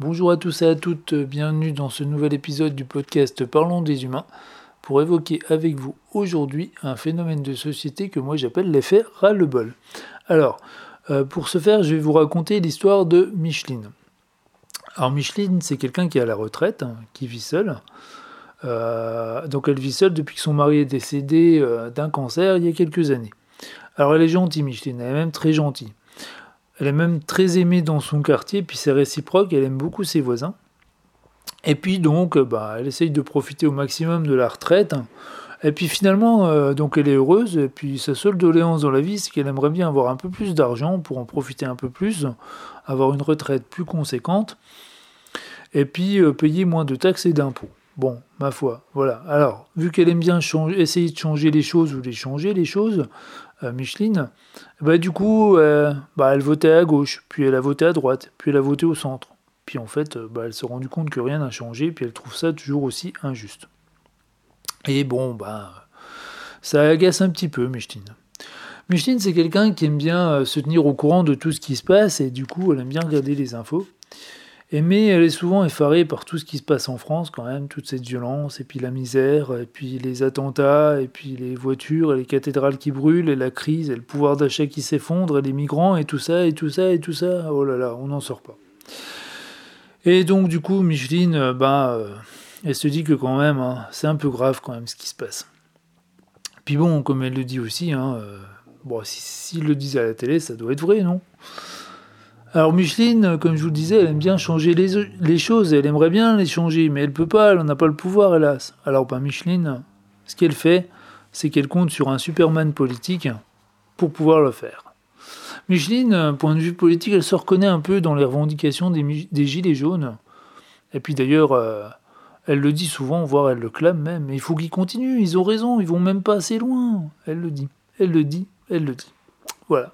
Bonjour à tous et à toutes, bienvenue dans ce nouvel épisode du podcast Parlons des humains pour évoquer avec vous aujourd'hui un phénomène de société que moi j'appelle l'effet ras-le-bol. Alors, euh, pour ce faire, je vais vous raconter l'histoire de Micheline. Alors Micheline, c'est quelqu'un qui est à la retraite, hein, qui vit seule. Euh, donc elle vit seule depuis que son mari est décédé euh, d'un cancer il y a quelques années. Alors elle est gentille, Micheline, elle est même très gentille. Elle est même très aimée dans son quartier, puis c'est réciproque, elle aime beaucoup ses voisins. Et puis donc, euh, bah, elle essaye de profiter au maximum de la retraite. Et puis finalement, euh, donc elle est heureuse. Et puis sa seule doléance dans la vie, c'est qu'elle aimerait bien avoir un peu plus d'argent pour en profiter un peu plus, avoir une retraite plus conséquente, et puis euh, payer moins de taxes et d'impôts. Bon, ma foi, voilà. Alors, vu qu'elle aime bien essayer de changer les choses ou les changer les choses, Micheline, bah, du coup, bah, elle votait à gauche, puis elle a voté à droite, puis elle a voté au centre. Puis en fait, euh, bah, elle s'est rendue compte que rien n'a changé, puis elle trouve ça toujours aussi injuste. Et bon, bah, ça agace un petit peu, Micheline. Micheline, c'est quelqu'un qui aime bien euh, se tenir au courant de tout ce qui se passe, et du coup, elle aime bien regarder les infos. Et mais elle est souvent effarée par tout ce qui se passe en France, quand même, toute cette violence, et puis la misère, et puis les attentats, et puis les voitures, et les cathédrales qui brûlent, et la crise, et le pouvoir d'achat qui s'effondre, et les migrants, et tout ça, et tout ça, et tout ça. Oh là là, on n'en sort pas. Et donc, du coup, Micheline, euh, ben, euh, elle se dit que quand même, hein, c'est un peu grave quand même ce qui se passe. Puis bon, comme elle le dit aussi, hein, euh, s'il le disait à la télé, ça doit être vrai, non? Alors Micheline, comme je vous le disais, elle aime bien changer les, choses, elle aimerait bien les changer, mais elle peut pas, elle n'a pas le pouvoir, hélas. Alors ben Micheline, ce qu'elle fait, c'est qu'elle compte sur un Superman politique pour pouvoir le faire. Micheline, point de vue politique, elle se reconnaît un peu dans les revendications des, Gilets jaunes. Et puis d'ailleurs, euh, elle le dit souvent, voire elle le clame même. Il faut qu'ils continuent, ils ont raison, ils vont même pas assez loin. Elle le dit, elle le dit, elle le dit. Voilà.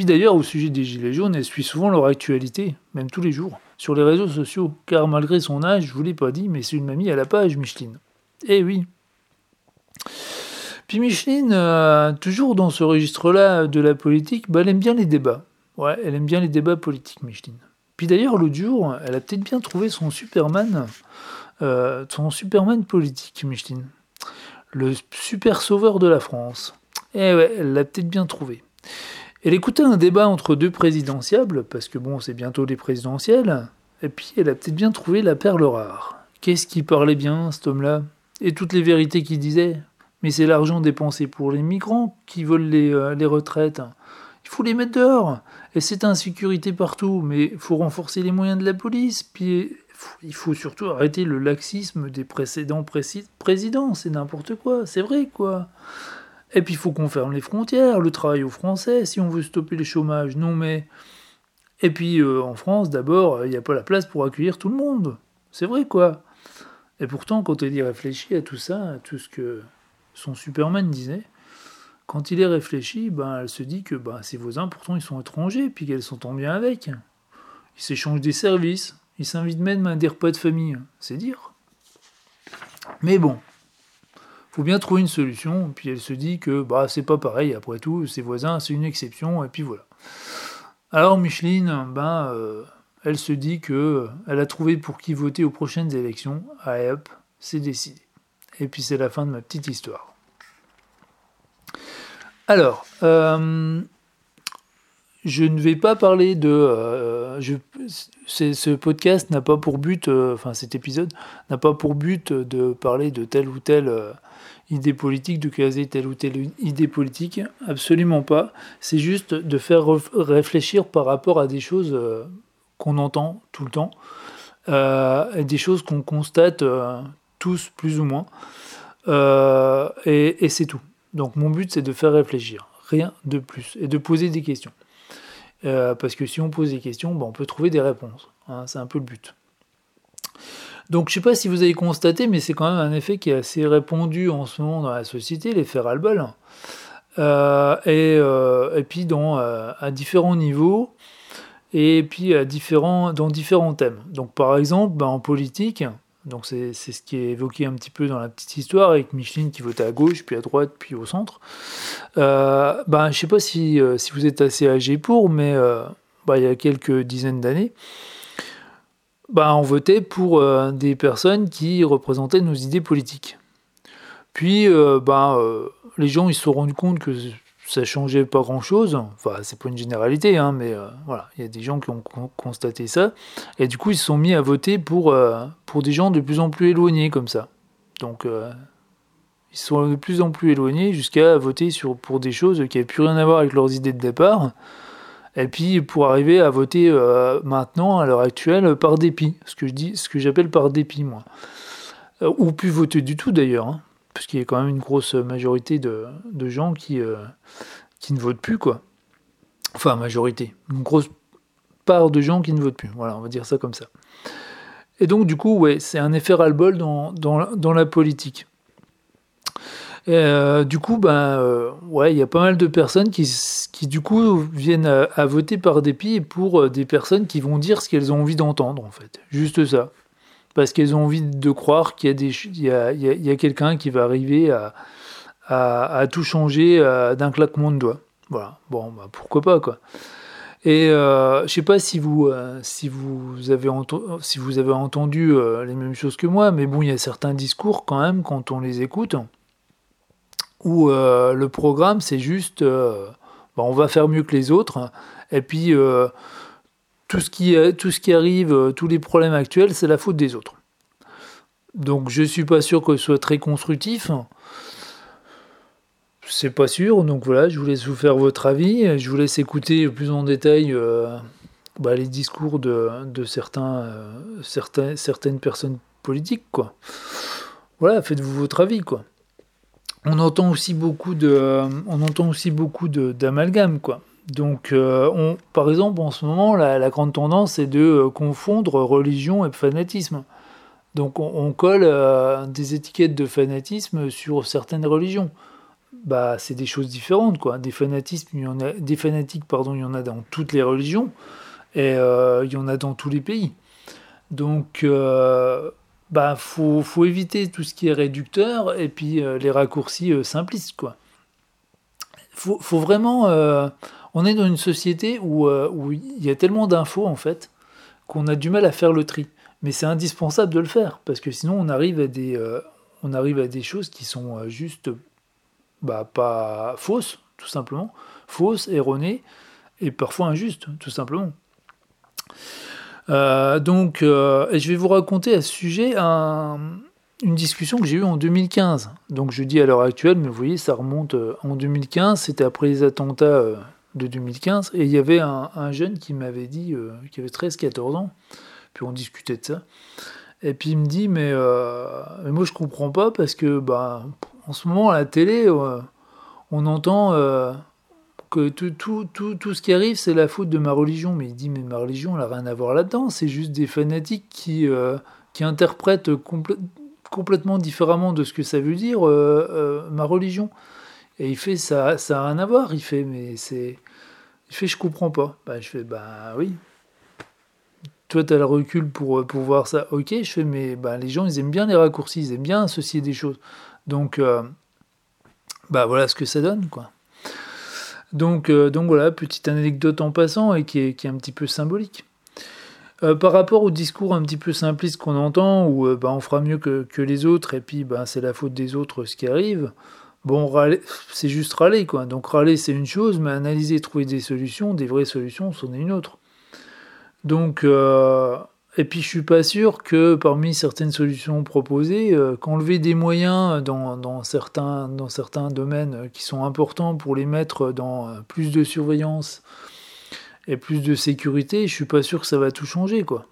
Puis d'ailleurs, au sujet des Gilets jaunes, elle suit souvent leur actualité, même tous les jours, sur les réseaux sociaux. Car malgré son âge, je vous l'ai pas dit, mais c'est une mamie à la page, Micheline. Eh oui. Puis Micheline, euh, toujours dans ce registre-là de la politique, bah, elle aime bien les débats. Ouais, elle aime bien les débats politiques, Micheline. Puis d'ailleurs, l'autre jour, elle a peut-être bien trouvé son Superman, euh, son Superman politique, Micheline. Le super sauveur de la France. Eh ouais, elle l'a peut-être bien trouvé. Elle écoutait un débat entre deux présidentiables, parce que bon, c'est bientôt les présidentielles, et puis elle a peut-être bien trouvé la perle rare. Qu'est-ce qui parlait bien, cet homme-là? Et toutes les vérités qu'il disait? Mais c'est l'argent dépensé pour les migrants qui volent les, euh, les retraites. Il faut les mettre dehors. Et c'est insécurité partout. Mais il faut renforcer les moyens de la police. Puis il faut surtout arrêter le laxisme des précédents présidents. C'est n'importe quoi. C'est vrai, quoi. Et puis il faut qu'on ferme les frontières, le travail aux Français, si on veut stopper le chômage. Non, mais. Et puis euh, en France, d'abord, il n'y a pas la place pour accueillir tout le monde. C'est vrai, quoi. Et pourtant, quand elle y réfléchit à tout ça, à tout ce que son Superman disait, quand il est réfléchi, ben, elle se dit que ben, ses voisins, pourtant, ils sont étrangers, puis qu'elle s'entend bien avec. Ils s'échangent des services, ils s'invitent même à des repas de famille, c'est dire. Mais bon, faut bien trouver une solution, puis elle se dit que bah, c'est pas pareil, après tout, ses voisins, c'est une exception, et puis voilà. Alors Micheline, ben, euh, elle se dit que elle a trouvé pour qui voter aux prochaines élections, ah, hop, c'est décidé. Et puis c'est la fin de ma petite histoire. Alors, euh, je ne vais pas parler de. Euh, ce podcast n'a pas pour but, euh, enfin cet épisode n'a pas pour but de parler de telle ou telle idée politique, de caser telle ou telle idée politique. Absolument pas. C'est juste de faire réfléchir par rapport à des choses qu'on entend tout le temps, et des choses qu'on constate tous plus ou moins. et c'est tout. Donc mon but c'est de faire réfléchir, rien de plus, et de poser des questions. Euh, parce que si on pose des questions, ben, on peut trouver des réponses. Hein, c'est un peu le but. Donc je ne sais pas si vous avez constaté, mais c'est quand même un effet qui est assez répandu en ce moment dans la société, l'effet ras-le-bol. Euh, et, euh, et, puis dans, à différents niveaux, et puis à différents, dans différents thèmes. Donc par exemple, ben, en politique, donc c'est ce qui est évoqué un petit peu dans la petite histoire avec Micheline qui votait à gauche, puis à droite, puis au centre. Euh, ben, je ne sais pas si, euh, si, vous êtes assez âgé pour, mais euh, ben, il y a quelques dizaines d'années, bah, on votait pour des personnes qui représentaient nos idées politiques. Puis, bah, les gens ils se sont rendus compte que ça changeait pas grand chose. Enfin, c'est pas une généralité, hein, mais voilà, il y a des gens qui ont constaté ça. Et du coup, ils se sont mis à voter pour, pour des gens de plus en plus éloignés comme ça. Donc, ils sont de plus en plus éloignés jusqu'à voter sur, pour des choses qui n'avaient plus rien à voir avec leurs idées de départ. Et puis pour arriver à voter euh, maintenant, à l'heure actuelle, par dépit. Ce que je dis, ce que j'appelle par dépit, moi. Euh, ou plus voter du tout d'ailleurs. Hein, parce qu'il y a quand même une grosse majorité de, gens qui, euh, qui ne votent plus, quoi. Enfin, majorité. Une grosse part de gens qui ne votent plus. Voilà, on va dire ça comme ça. Et donc, du coup, ouais, c'est un effet ras-le-bol dans, dans la politique. Euh, du coup, ben, euh, ouais, il y a pas mal de personnes qui, qui du coup, viennent à, voter par dépit pour euh, des personnes qui vont dire ce qu'elles ont envie d'entendre, en fait. Juste ça. Parce qu'elles ont envie de croire qu'il y a, y a, y a, quelqu'un qui va arriver à, à, tout changer d'un claquement de doigts. Voilà. Bon, bah, pourquoi pas, quoi. Et je sais pas si vous, si vous avez, si vous avez entendu les mêmes choses que moi, mais bon, il y a certains discours quand même quand on les écoute où euh, le programme c'est juste euh, bah, on va faire mieux que les autres et puis euh, tout, ce qui, arrive, tous les problèmes actuels, c'est la faute des autres. Donc je suis pas sûr que ce soit très constructif. C'est pas sûr, donc voilà, je vous laisse vous faire votre avis. Je vous laisse écouter plus en détail bah, les discours de, certains, certaines personnes politiques. Voilà, faites-vous votre avis, quoi on entend aussi beaucoup de, on beaucoup d'amalgame, quoi. Donc, euh, on, par exemple, en ce moment, la, grande tendance est de euh, confondre religion et fanatisme. Donc, on, colle euh, des étiquettes de fanatisme sur certaines religions. Bah, c'est des choses différentes, quoi. Des fanatismes, des fanatiques, pardon, il y en a dans toutes les religions et il y en a dans tous les pays. Donc, bah faut, éviter tout ce qui est réducteur et puis euh, les raccourcis euh, simplistes quoi. Faut, vraiment euh, on est dans une société où, où il y a tellement d'infos en fait qu'on a du mal à faire le tri. Mais c'est indispensable de le faire parce que sinon on arrive à des on arrive à des choses qui sont juste bah, pas fausses tout simplement, fausses, erronées et parfois injustes tout simplement. Euh, donc, euh, je vais vous raconter à ce sujet une discussion que j'ai eue en 2015. Donc, je dis à l'heure actuelle, mais vous voyez, ça remonte euh, en 2015. C'était après les attentats de 2015. Et il y avait un, jeune qui m'avait dit, qui avait 13-14 ans, puis on discutait de ça. Et puis il me dit, mais, mais moi je comprends pas parce que bah, en ce moment à la télé, on entend que tout, tout, tout, tout, ce qui arrive, c'est la faute de ma religion. Mais il dit, mais ma religion, elle n'a rien à voir là-dedans. C'est juste des fanatiques qui, euh, qui interprètent complètement différemment de ce que ça veut dire, euh, euh, ma religion. Et il fait, ça ça n'a rien à voir. Il fait, mais c'est... Il fait, je comprends pas. Bah, je fais, bah oui. Toi, tu as le recul pour, pour voir ça. Ok, je fais, mais bah, les gens, ils aiment bien les raccourcis, ils aiment bien associer des choses. Donc, bah voilà ce que ça donne, quoi. Donc, euh, donc voilà, petite anecdote en passant et qui est, un petit peu symbolique. Euh, par rapport au discours un petit peu simpliste qu'on entend, où euh, bah, on fera mieux que, que, les autres, et puis bah, c'est la faute des autres ce qui arrive, bon, c'est juste râler, quoi. Donc râler, c'est une chose, mais analyser, trouver des solutions, des vraies solutions, c'en est une autre. Donc, et puis je suis pas sûr que parmi certaines solutions proposées, euh, qu'enlever des moyens dans, certains, dans certains domaines qui sont importants pour les mettre dans euh, plus de surveillance et plus de sécurité, je suis pas sûr que ça va tout changer quoi.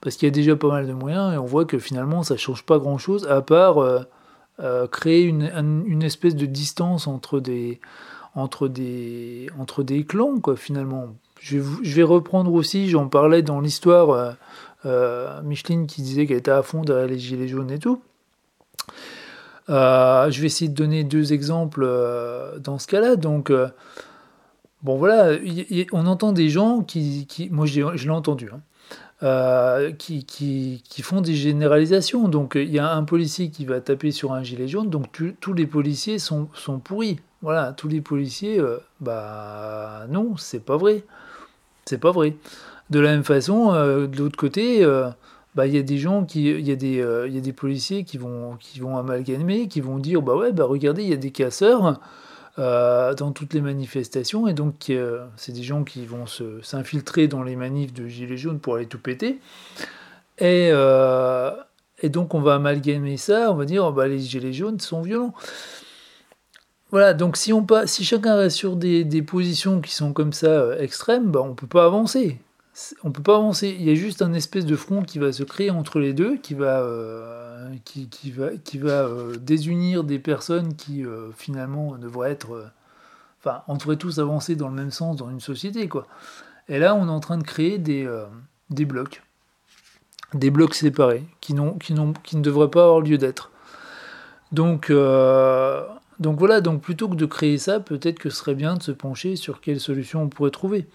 Parce qu'il y a déjà pas mal de moyens et on voit que finalement ça change pas grand chose à part euh, créer une, une, espèce de distance entre des, entre des, entre des clans quoi finalement. Je, je vais reprendre aussi, j'en parlais dans l'histoire euh, Micheline qui disait qu'elle était à fond derrière les gilets jaunes et tout. Euh, je vais essayer de donner deux exemples euh, dans ce cas-là. Donc, bon voilà, on entend des gens qui, moi je, l'ai entendu, hein, qui, qui, qui, font des généralisations. Donc il y a un policier qui va taper sur un gilet jaune, donc tous les policiers sont, sont pourris. Voilà, tous les policiers, bah non, c'est pas vrai. C'est pas vrai. De la même façon, euh, de l'autre côté, euh, bah il y a des gens qui, il y il y a des policiers qui vont, qui vont amalgamer, qui vont dire bah ouais bah regardez il y a des casseurs dans toutes les manifestations et donc c'est des gens qui vont s'infiltrer dans les manifs de gilets jaunes pour aller tout péter et donc on va amalgamer ça, on va dire oh, bah, les gilets jaunes sont violents. Voilà, donc si, on si chacun reste sur des, des positions qui sont comme ça euh, extrêmes, bah, on ne peut pas avancer. On peut pas avancer. Il y a juste un espèce de front qui va se créer entre les deux, qui va, euh, qui, va, qui va euh, désunir des personnes qui finalement devraient être. Enfin, on devrait tous avancer dans le même sens dans une société, quoi. Et là, on est en train de créer des, blocs des blocs séparés qui, ne devraient pas avoir lieu d'être. Donc, euh, donc voilà, donc plutôt que de créer ça, peut-être que ce serait bien de se pencher sur quelles solutions on pourrait trouver.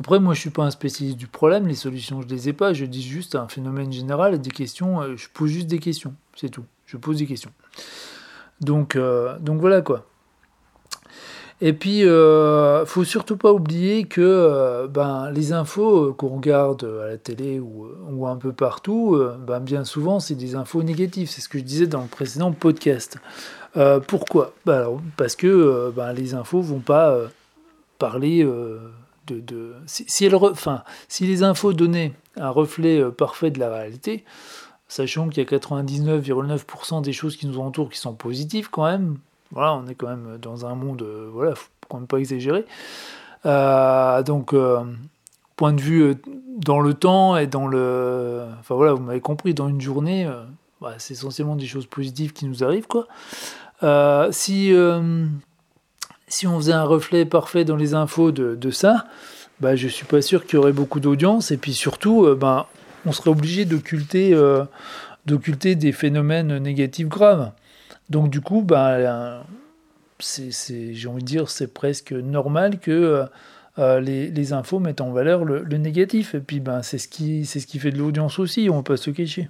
Après, moi, je suis pas un spécialiste du problème, les solutions, je les ai pas, je dis juste un phénomène général, des questions, euh, je pose juste des questions, c'est tout. Je pose des questions. Donc, euh, donc voilà quoi. Et puis, euh, faut surtout pas oublier que ben, les infos qu'on regarde à la télé ou, ou un peu partout, ben, bien souvent, c'est des infos négatives. C'est ce que je disais dans le précédent podcast. pourquoi? Ben, alors, Parce que ben, les infos vont pas parler Si, si, enfin, si les infos donnaient un reflet parfait de la réalité, sachant qu'il y a 99,9% des choses qui nous entourent qui sont positives quand même, voilà, on est quand même dans un monde, euh, voilà, faut quand même pas exagérer. Euh, donc, euh, point de vue dans le temps et dans le, enfin voilà, vous m'avez compris, dans une journée, bah, c'est essentiellement des choses positives qui nous arrivent, quoi. si si on faisait un reflet parfait dans les infos de, ça, bah, je suis pas sûr qu'il y aurait beaucoup d'audience et puis surtout, ben, on serait obligé d'occulter d'occulter des phénomènes négatifs graves. Donc du coup, ben, c'est, j'ai envie de dire, c'est presque normal que euh, euh, les, les, infos mettent en valeur le, négatif. Et puis ben, c'est, ce qui, c'est ce qui fait de l'audience aussi, on ne peut pas se cacher.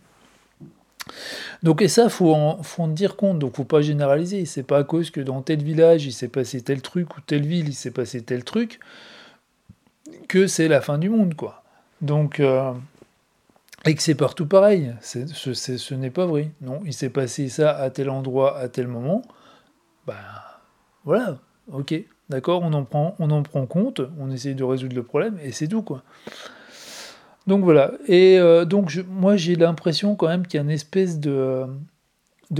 Donc et ça, faut en, faut en dire compte. Donc faut pas généraliser. C'est pas à cause que dans tel village il s'est passé tel truc ou telle ville il s'est passé tel truc que c'est la fin du monde, quoi. Donc euh, et que c'est partout pareil. C'est, ce n'est pas vrai. Non, il s'est passé ça à tel endroit, à tel moment. Ben voilà, ok, d'accord, on en prend, on en prend compte, on essaye de résoudre le problème et c'est tout quoi. Donc voilà. Et euh, donc moi j'ai l'impression quand même qu'il y a une espèce de,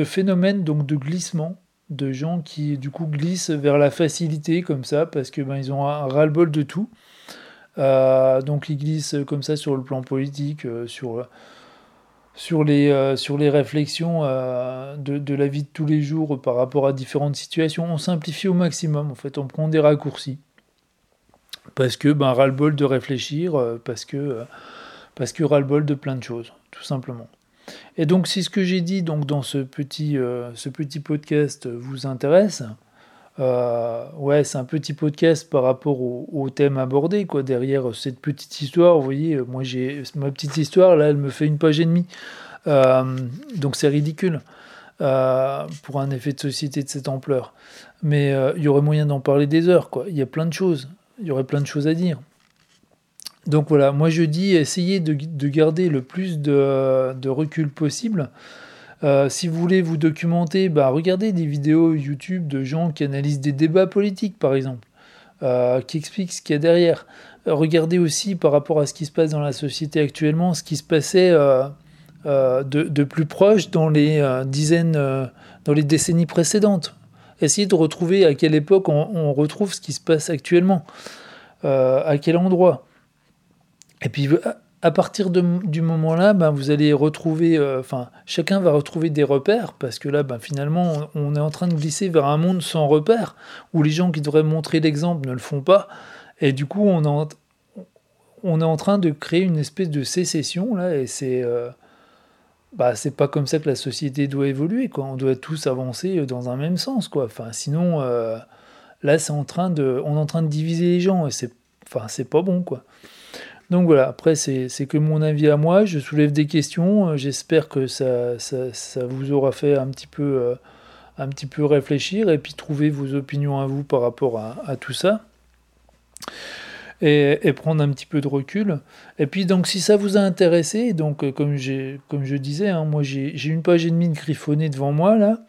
phénomène donc de glissement de gens qui du coup glissent vers la facilité comme ça parce que ben ils ont un ras-le-bol de tout. Euh, donc ils glissent comme ça sur le plan politique, sur, sur, les, euh, sur les réflexions de, de, la vie de tous les jours par rapport à différentes situations. On simplifie au maximum, en fait, on prend des raccourcis. Parce que ben, ras-le-bol de réfléchir, parce que, parce que ras-le-bol de plein de choses, tout simplement. Et donc si ce que j'ai dit donc, dans ce petit, petit podcast vous intéresse, euh, ouais, c'est un petit podcast par rapport au, thème abordé, quoi. Derrière cette petite histoire, vous voyez, moi j'ai ma petite histoire, là, elle me fait une page et demie. Euh, donc c'est ridicule euh, pour un effet de société de cette ampleur. Mais il y aurait moyen d'en parler des heures, quoi. Il y a plein de choses. Il y aurait plein de choses à dire. Donc voilà, moi je dis essayez de, de garder le plus de, de recul possible. Euh, si vous voulez vous documenter, bah, regardez des vidéos YouTube de gens qui analysent des débats politiques, par exemple, euh, qui expliquent ce qu'il y a derrière. Euh, regardez aussi par rapport à ce qui se passe dans la société actuellement, ce qui se passait de, plus proche dans les dizaines, dans les décennies précédentes. Essayez de retrouver à quelle époque on retrouve ce qui se passe actuellement, à quel endroit. Et puis à partir du moment-là, ben, vous allez retrouver, euh, enfin, chacun va retrouver des repères, parce que là, ben, finalement, on, est en train de glisser vers un monde sans repères, où les gens qui devraient montrer l'exemple ne le font pas, et du coup, on, est en train de créer une espèce de sécession, là, et c'est... Euh, bah, c'est pas comme ça que la société doit évoluer, quoi. On doit tous avancer dans un même sens, quoi. Enfin, sinon, euh, là, c'est en train de, on est en train de diviser les gens, et c'est, enfin, c'est pas bon, quoi. Donc voilà, après c'est que mon avis à moi, je soulève des questions, euh, j'espère que ça, ça, vous aura fait un petit, peu, euh, un petit peu réfléchir et puis trouver vos opinions à vous par rapport à, tout ça. Et, prendre un petit peu de recul. Et puis donc si ça vous a intéressé, donc comme, comme je disais, hein, moi j'ai une page et demie de griffonné devant moi là.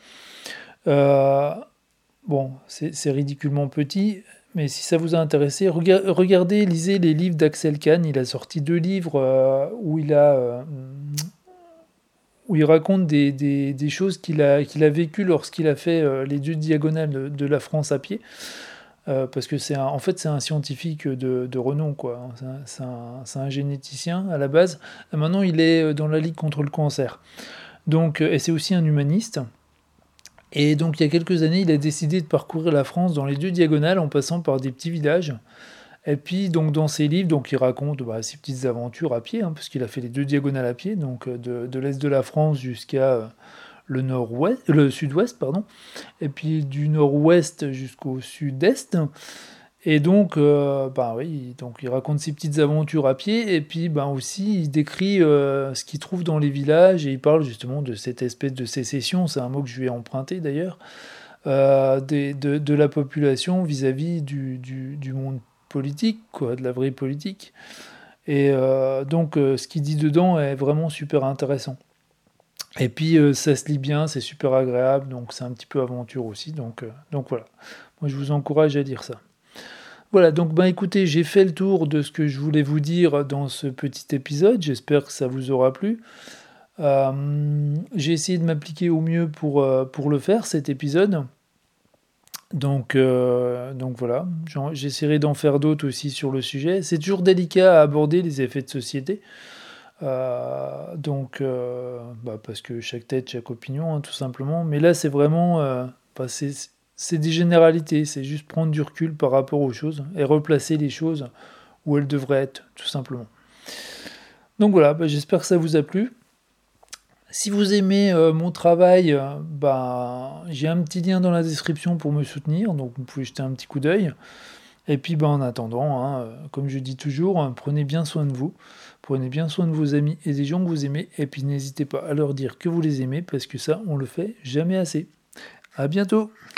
bon, c'est ridiculement petit, mais si ça vous a intéressé, regardez, lisez les livres d'Axel Kahn. Il a sorti deux livres où il a où il raconte des, des, des choses qu'il a, qu'il a vécues lorsqu'il a fait euh, les deux diagonales de, la France à pied. Euh, parce que c'est en fait c'est un scientifique de, de renom quoi. C'est un, un, généticien à la base. Maintenant il est euh, dans la ligue contre le cancer. Donc et c'est aussi un humaniste. Et donc il y a quelques années il a décidé de parcourir la France dans les deux diagonales en passant par des petits villages. Et puis, donc, dans ses livres, donc, il raconte bah, ses petites aventures à pied, hein, parce qu'il a fait les deux diagonales à pied, donc euh, de, l'est de la France jusqu'à euh, le nord-ouest, le sud-ouest, pardon, et puis du nord-ouest jusqu'au sud-est. Et donc, euh, bah oui, donc il raconte ses petites aventures à pied, et puis bah, aussi il décrit ce qu'il trouve dans les villages, et il parle justement de cette espèce de sécession, c'est un mot que je lui ai emprunté d'ailleurs, de, la population vis-à-vis du, du, du monde politique, quoi, de la vraie politique. Et euh, donc, euh, ce qu'il dit dedans est vraiment super intéressant. Et puis, euh, ça se lit bien, c'est super agréable, donc c'est un petit peu aventure aussi. Donc, donc voilà, moi je vous encourage à dire ça. Voilà, donc ben écoutez, j'ai fait le tour de ce que je voulais vous dire dans ce petit épisode. J'espère que ça vous aura plu. j'ai essayé de m'appliquer au mieux pour, le faire, cet épisode. Donc, euh, donc voilà, j'essaierai d'en faire d'autres aussi sur le sujet. C'est toujours délicat à aborder les effets de société. Euh, donc, euh, bah, parce que chaque tête, chaque opinion, hein, tout simplement. Mais là, c'est vraiment, bah, c'est des généralités. C'est juste prendre du recul par rapport aux choses et replacer les choses où elles devraient être, tout simplement. Donc voilà, bah, j'espère que ça vous a plu. Si vous aimez euh, mon travail, euh, bah, j'ai un petit lien dans la description pour me soutenir, donc vous pouvez jeter un petit coup d'œil. Et puis en attendant, hein, euh, comme je dis toujours, hein, prenez bien soin de vous, prenez bien soin de vos amis et des gens que vous aimez, et puis n'hésitez pas à leur dire que vous les aimez, parce que ça, on le fait jamais assez. À bientôt